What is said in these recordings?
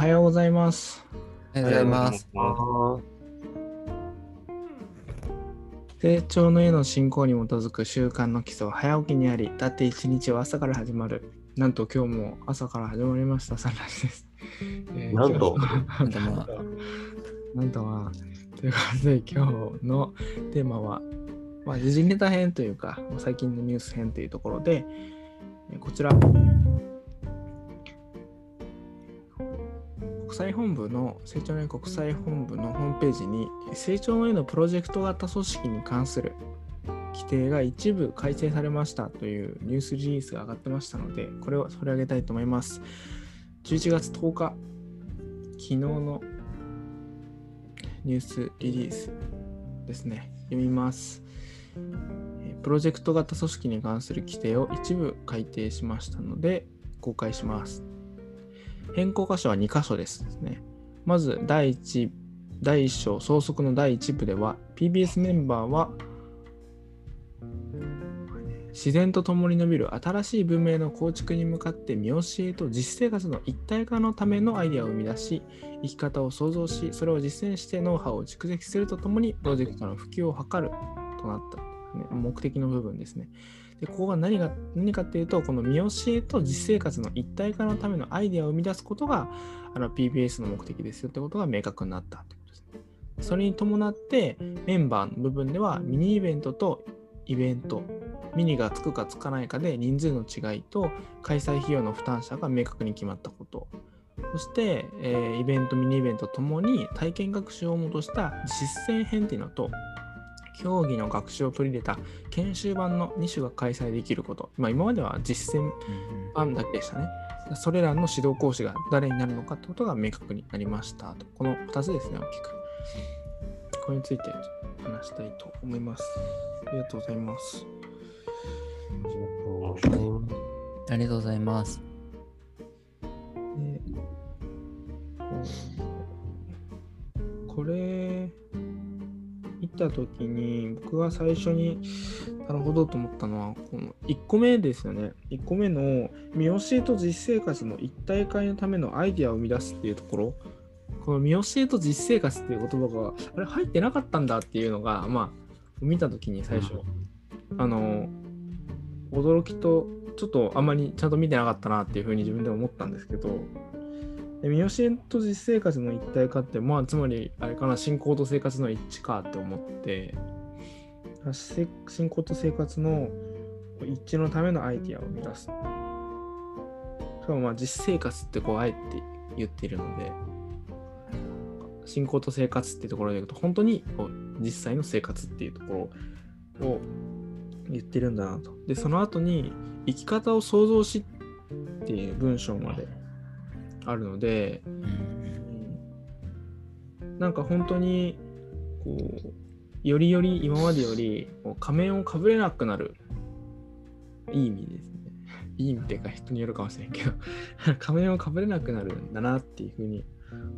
はようございます。おはようございます。成長の絵の進行に基づく習慣の基礎は早起きにあり、だって一日は朝から始まる。なんと今日も朝から始まりました、サンラです。えーなんと？なんとまあなんということで今日のテーマは、まあ、時事ネタ編というか、まあ最近のニュース編というところで、えーこちら、際本部の、成長の国際本部のホームページに、成長の絵のプロジェクト型組織に関する規定が一部改正されましたというニュースリリースが上がってましたので、これを取り上げたいと思います。11月10日、昨日のニュースリリースですね。読みます。プロジェクト型組織に関する規定を一部改定しましたので、公開します。変更箇所は2箇所ですね。まず第1、第1章、総則の第1部では、PBS メンバーは、自然と共に伸びる新しい文明の構築に向かって見教えと実生活の一体化のためのアイデアを生み出し、生き方を創造し、それを実践してノウハウを蓄積するとともに、プロジェクトの普及を図るとなった、ね、目的の部分ですね。で、ここが何が何かっていうと、この見教えと実生活の一体化のためのアイデアを生み出すことが、あの PBS の目的ですよってことが明確になったってことですね。それに伴って、メンバーの部分では、ミニイベントとイベント、ミニがつくかつかないかで人数の違いと開催費用の負担者が明確に決まったこと。そして、えーイベント、ミニイベントともに体験学習をもとした実践編っていうのと、競技の学習を取り入れた研修版の2種が開催できること。まあ、今までは実践版だけでしたね。それらの指導講師が誰になるのかってことが明確になりましたと。この2つですね、大きく。これについて話したいと思います。ありがとうございます。ありがとうございます。でこれ見たときに僕が最初になるほどと思ったのはこの1個目ですよね。1個目の見教えと実生活の一体化のためのアイデアを生み出すっていうところ。この見教えと実生活っていう言葉があれ入ってなかったんだっていうのがまあ見たときに最初。あの驚きとちょっとあんまりちゃんと見てなかったなっていうふうに自分でも思ったんですけどで見教えと実生活の一体化ってまあつまりあれかな信仰と生活の一致かって思って信仰と生活の一致のためのアイディアを生み出すしかもまあ実生活ってこうあえて言っているので信仰と生活っていうところで言うと本当にこう実際の生活っていうところを言ってるんだなと。で、その後に生き方を創造しっていう文章まであるので、なんか本当にこうよりより今までより仮面をかぶれなくなるいい意味ですね。いい意味っていうか人によるかもしれんけど 仮面をかぶれなくなるんだなっていうふうに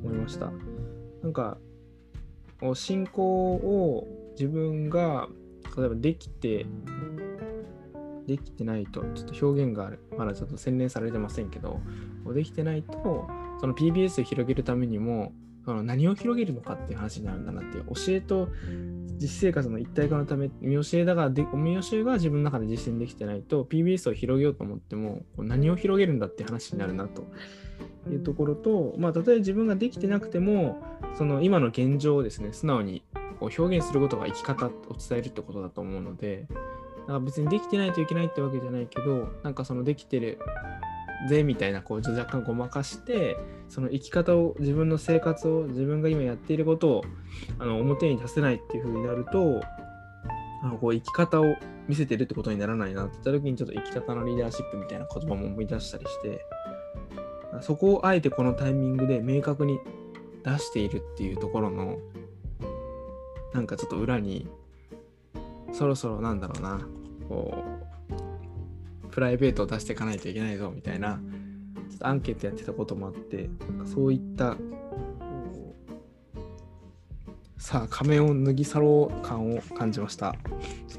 思いました。なんか信仰を自分が例えばできてできてないとちょっと表現がまだちょっと洗練されてませんけどできてないとその PBS を広げるためにもその何を広げるのかっていう話になるんだなっていう教えと実生活の一体化のため見教えだからで見教えが自分の中で実践できてないと PBS を広げようと思っても何を広げるんだって話になるなと。いうところとまあ例えば自分ができてなくてもその今の現状をですね素直に表現することが生き方を伝えるってことだと思うのでだか別にできてないといけないってわけじゃないけどなんかそのできてるぜみたいなこう若干ごまかしてその生き方を自分の生活を自分が今やっていることをあの表に出せないっていう風になるとあのこう生き方を見せてるってことにならないなって言った時にちょっと生き方のリーダーシップみたいな言葉も思い出したりしてそこをあえてこのタイミングで明確に出しているっていうところのなんかちょっと裏にそろそろなんだろうなこうプライベートを出していかないといけないぞみたいなちょっとアンケートやってたこともあってなんかそういったさあ仮面を脱ぎ去ろう感を感じました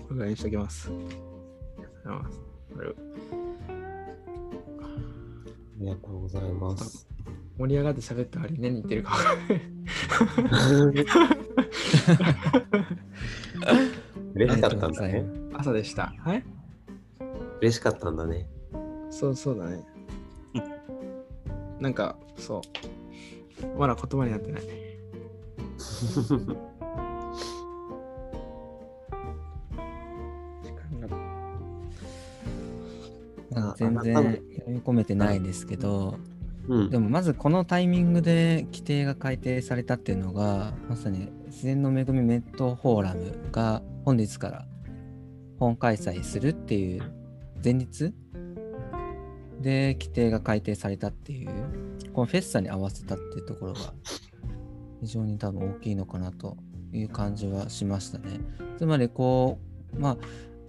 これぐらいにしておきますありがとうございますありがとうございます。盛り上がって喋った割に何言ってるか分かんない。嬉しかったんだありがとうございねま。朝でした。はい嬉しかったんだね。そうそうだね。なんか、そう。まだ言葉になってない。時間があ全然読み込めてないですけど、うんでもまずこのタイミングで規定が改定されたっていうのが、まさに自然の恵みメットフォーラムが本日から本開催するっていう前日？で規定が改定されたっていう、このフェスタに合わせたっていうところが非常に多分大きいのかなという感じはしましたね。つまりこう、まあ、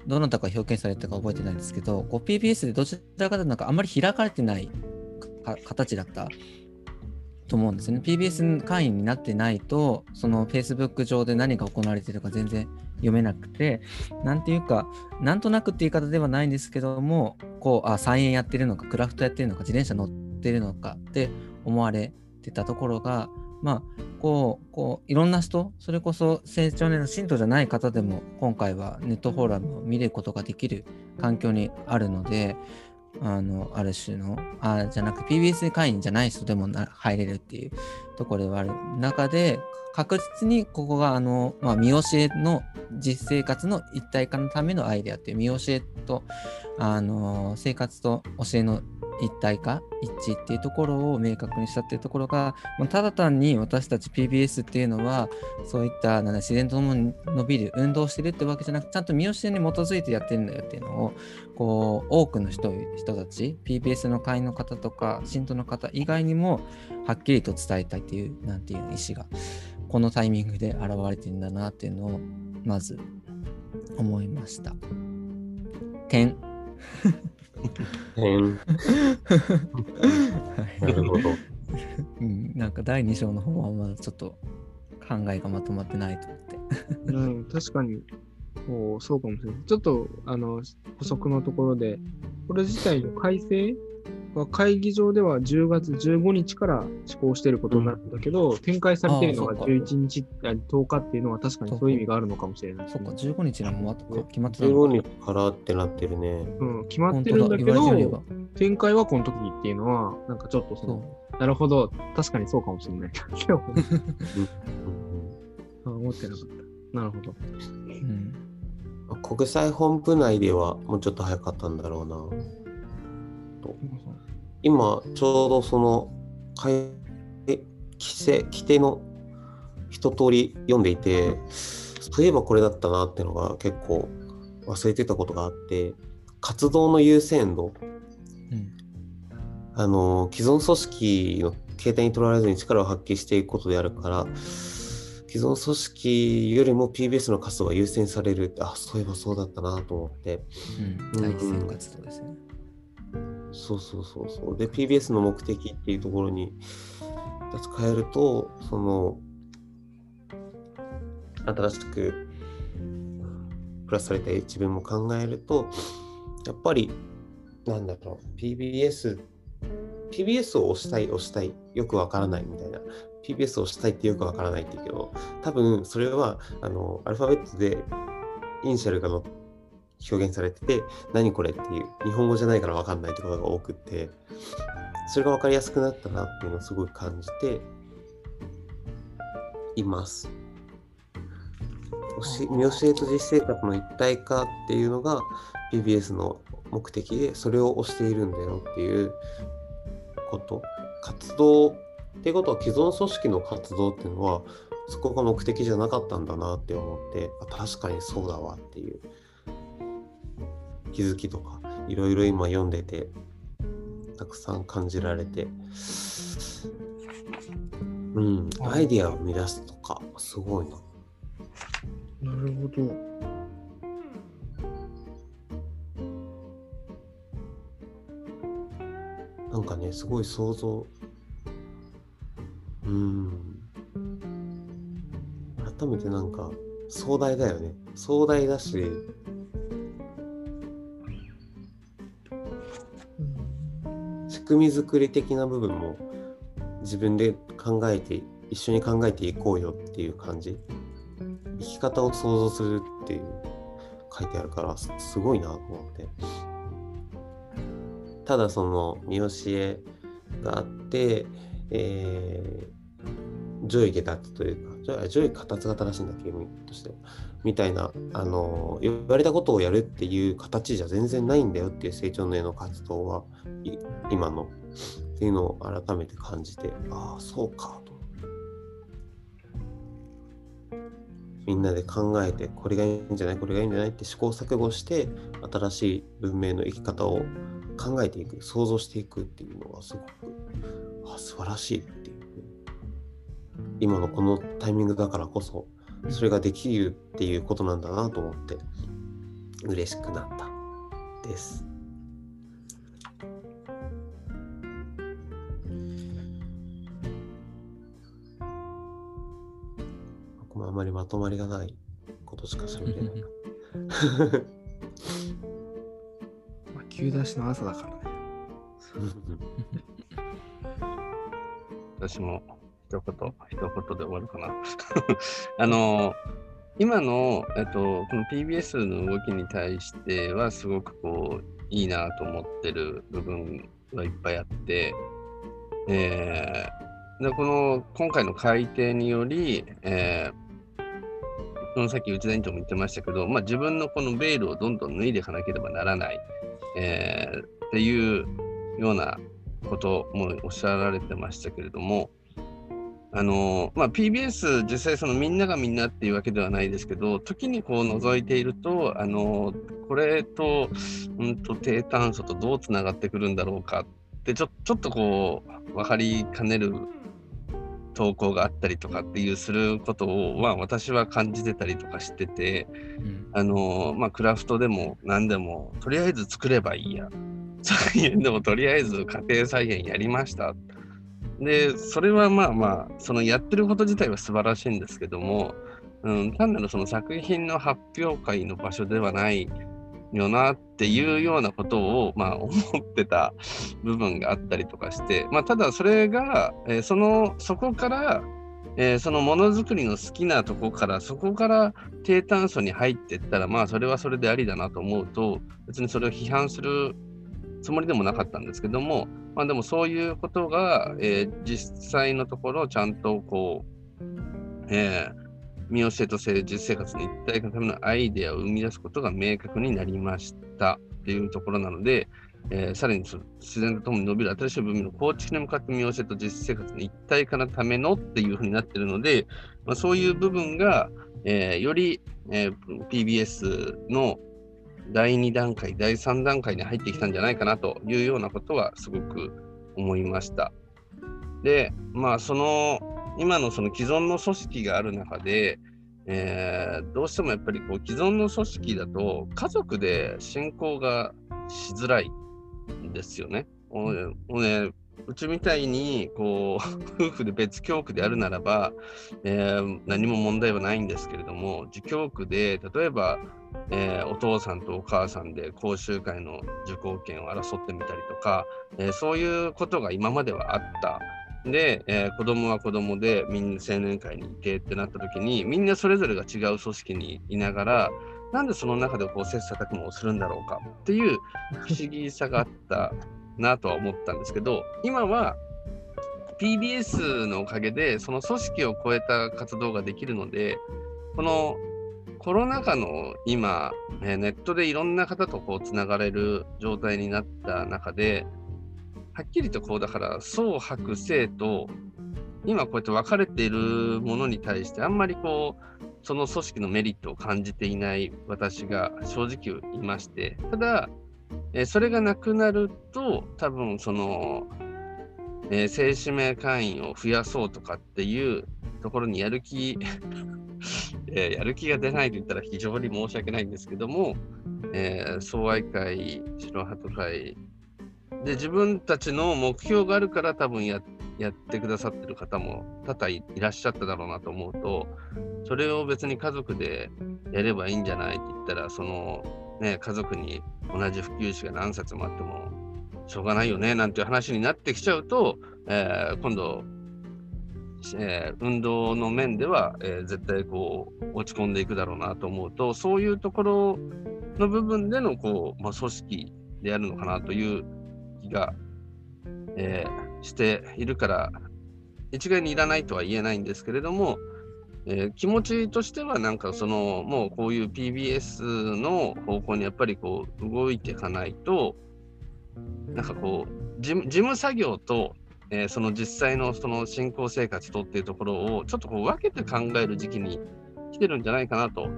どなたか表現されたか覚えてないんですけど、こう PBS でどちらかというとなんかあんまり開かれてない形だったと思うんですね。PBS 会員になってないと、その Facebook 上で何が行われてるか全然読めなくて、なんていうか、なんとなくって言い方ではないんですけども、こう、あ、菜園やってるのか、クラフトやってるのか、自転車乗ってるのかって思われてたところが、まあ、こう、こう、いろんな人、それこそ成長年の信徒じゃない方でも、今回はネットフォーラムを見ることができる環境にあるので、あの、ある種の、あじゃなく PBS 会員じゃない人でもな入れるっていうところではある中で、確実にここが、あの、まあ、見教えの実生活の一体化のためのアイデアっていう、見教えと、あの、生活と教えの一体化、一致っていうところを明確にしたっていうところが、まあただ単に私たち PBS っていうのは、そういったなん自然とともに伸びる、運動してるってわけじゃなくちゃんと見教えに基づいてやってるんだよっていうのを、こう、多くの人人たち、PBS の会員の方とか、信徒の方以外にも、はっきりと伝えたいっていう、なんていう意思が、このタイミングで現れてるんだなっていうのを、まず思いました。点。変なるほど。うん、なんか第2章の方はまだちょっと考えがまとまってないと思って。うん、確かにそうそうかもしれない。ちょっとあの補足のところで、これ自体の改正は会議場では10月15日から施行していることになるんだけど、展開されているのがああそうか11日、あ10日っていうのは確かにそういう意味があるのかもしれないですね、そっか、15日なのもあとか決まってたの15か。日からってなってるね。うん、決まってるんだけど。展開はこの時っていうのは、なんかちょっとそその、なるほど、確かにそうかもしれない。あ 思ってなかった。なるほど。う。うん。うん国際本部内ではもうちょっと早かったんだろうな。今ちょうどその改規制規定の一通り読んでいてそういえばこれだったなっていうのが結構忘れてたことがあって活動の優先度うん。あの既存組織の形態にとらわれずに力を発揮していくことであるから既存組織よりも PBS の活動が優先されるってあそういえばそうだったなと思ってうん。第一線活動ですね。そうそうそうそう。で、PBS の目的っていうところに立ち返ると、その、新しくプラスされた一文も考えると、やっぱり、なんだろう、PBS、PBS を押したい、押したい、よくわからないみたいな。PBS をしたいってよくわからないって言うけど、多分それは、あの、アルファベットでイニシャルがの表現されてて、何これっていう日本語じゃないから分かんないってことが多くってそれが分かりやすくなったなっていうのをすごい感じています。見教えと実生活の一体化っていうのが PBS の目的でそれを推しているんだよっていうこと。活動っていうことは既存組織の活動っていうのはそこが目的じゃなかったんだなって思ってあ確かにそうだわっていう気づきとかいろいろ今読んでてたくさん感じられて。うんアイディアを生み出すとかすごいな。なるほど。なんかねすごい想像。うん。改めてなんか壮大だよね。壮大だし仕組み作り的な部分も自分で考えて一緒に考えていこうよっていう感じ。生き方を想像するっていう書いてあるからすごいなと思って。ただその見教えがあって、えー上位下達というか、上上位下達が正しいんだっけ、意味として。みたいな、あの、言われたことをやるっていう形じゃ全然ないんだよっていう成長の絵の活動は、今の、っていうのを改めて感じて、ああ、そうか、と。みんなで考えて、これがいいんじゃない、これがいいんじゃないって試行錯誤して、新しい文明の生き方を考えていく、想像していくっていうのはすごく、あ素晴らしいっていう。今のこのタイミングだからこそ、それができるっていうことなんだなと思って、嬉しくなったです。僕もあまりまとまりがないことしか喋れないな。まあ、急出しの朝だからね。私も一言、一言で終わるかな。あの、今の、えっと、この PBS の動きに対しては、すごくこう、いいなと思ってる部分はいっぱいあって、えーでこの今回の改定により、えーそのさっき内田委員長も言ってましたけど、まあ、自分のこのベールをどんどん脱いでいかなければならない、えーっていうようなこともおっしゃられてましたけれども、あのまあ、PBS、実際そのみんながみんなっていうわけではないですけど、時にこう覗いていると、あのこれと,、うん、と低炭素とどうつながってくるんだろうかってちょ、ちょっとこう、分かりかねる投稿があったりとかっていうすることを、まあ、私は感じてたりとかしてて、うんあのまあ、クラフトでも何でも、とりあえず作ればいいや。菜園でもとりあえず家庭菜園やりました。で、それはまあまあ、そのやってること自体は素晴らしいんですけども、うん、単なるその作品の発表会の場所ではないよなっていうようなことを、まあ、思ってた 部分があったりとかして、まあ、ただそれが、えーそのそこから、えーそのものづくりの好きなとこからそこから低炭素に入っていったらまあそれはそれでありだなと思うと別にそれを批判するつもりでもなかったんですけどもまあでもそういうことが、えー実際のところちゃんとこう、えー見教えと性実生活の一体化のためのアイデアを生み出すことが明確になりました。っていうところなので、えーさらに自然とともに伸びる新しい文明の構築に向かって見教えと実生活の一体化のためのっていうふうになってるので、まあ、そういう部分が、えーより、えー PBS の第2段階、第3段階に入ってきたんじゃないかなというようなことはすごく思いました。で、まあ、その今のその既存の組織がある中で、えーどうしてもやっぱりこう既存の組織だと家族で信仰がしづらいんですよね。おおねうちみたいにこう夫婦で別教区であるならば、えー何も問題はないんですけれども自教区で例えば、えーお父さんとお母さんで講習会の受講権を争ってみたりとか、えーそういうことが今まではあった。で、えー子供は子供でみんな青年会にいてってなった時にみんなそれぞれが違う組織にいながらなんでその中でこう切磋琢磨をするんだろうかっていう不思議さがあったなとは思ったんですけど今は PBS のおかげでその組織を超えた活動ができるのでこのコロナ禍の今、えーネットでいろんな方とこうつながれる状態になった中ではっきりとこうだから双白性と今こうやって分かれているものに対してあんまりこうその組織のメリットを感じていない私が正直いましてただ、えそれがなくなると多分その、えー正指名会員を増やそうとかっていうところにやる気、えーやる気が出ないと言ったら非常に申し訳ないんですけども、えー総愛会白鳩会。で自分たちの目標があるから多分ややってくださってる方も多々いらっしゃっただろうなと思うとそれを別に家族でやればいいんじゃないって言ったらその、ね、家族に同じ普及誌が何冊もあってもしょうがないよねなんていう話になってきちゃうとえー今度、えー運動の面では、えー絶対こう落ち込んでいくだろうなと思うと、そういうところの部分でのこう、まあ、組織でやるのかなという気が、えしているから、一概にいらないとは言えないんですけれども、えー気持ちとしてはなんかそのもうこういう PBS の方向にやっぱりこう動いていかないとなんかこう事務作業と、えーその実際のその信仰生活とっていうところをちょっとこう分けて考える時期に来てるんじゃないかなと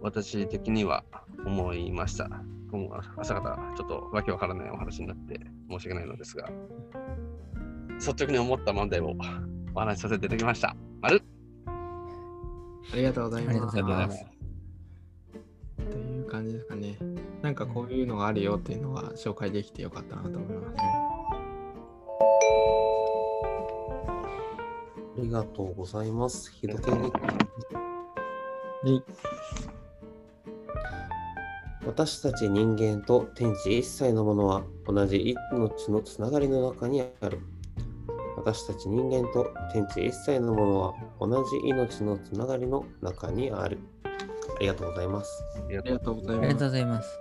私的には思いました。今後朝方ちょっとわけわからないお話になって申し訳ないのですが率直に思った問題をお話しさせていただきました。丸ありがとうございありがとうございま。ますす。という感じですかね。なんかこういうのがあるよっていうのが紹介できてよかったなと思います。ありがとうございます。日時計日はい。私たち人間と天地一切のものは同じ命のつながりの中にある。私たち人間と天地一切のものは同じ命のつながりの中にある。ありがとうございます。ありがとうございますありがとう。ございます。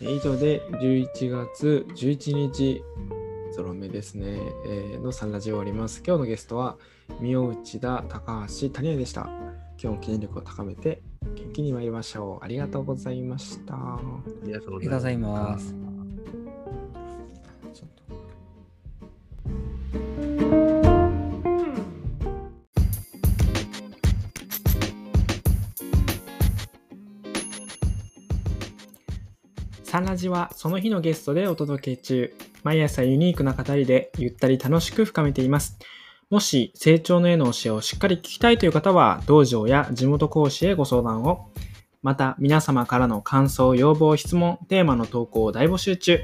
以上で11月11日ゾロ目ですね、えーの3ラジオ終わります。今日のゲストは三内田、高橋、谷江でした。今日も記念力を高めて元気に参りましょう。ありがとうございました。ありがとうございます。サンラジはその日のゲストでお届け中。毎朝ユニークな語りでゆったり楽しく深めています。もし成長の絵の教えをしっかり聞きたいという方は、道場や地元講師へご相談を。また、皆様からの感想、要望、質問、テーマの投稿を大募集中。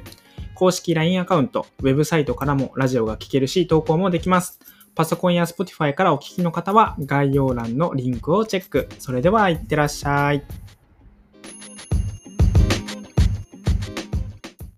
公式 LINE アカウント、ウェブサイトからもラジオが聞けるし、投稿もできます。パソコンや Spotify からお聞きの方は概要欄のリンクをチェック。それでは、いってらっしゃい。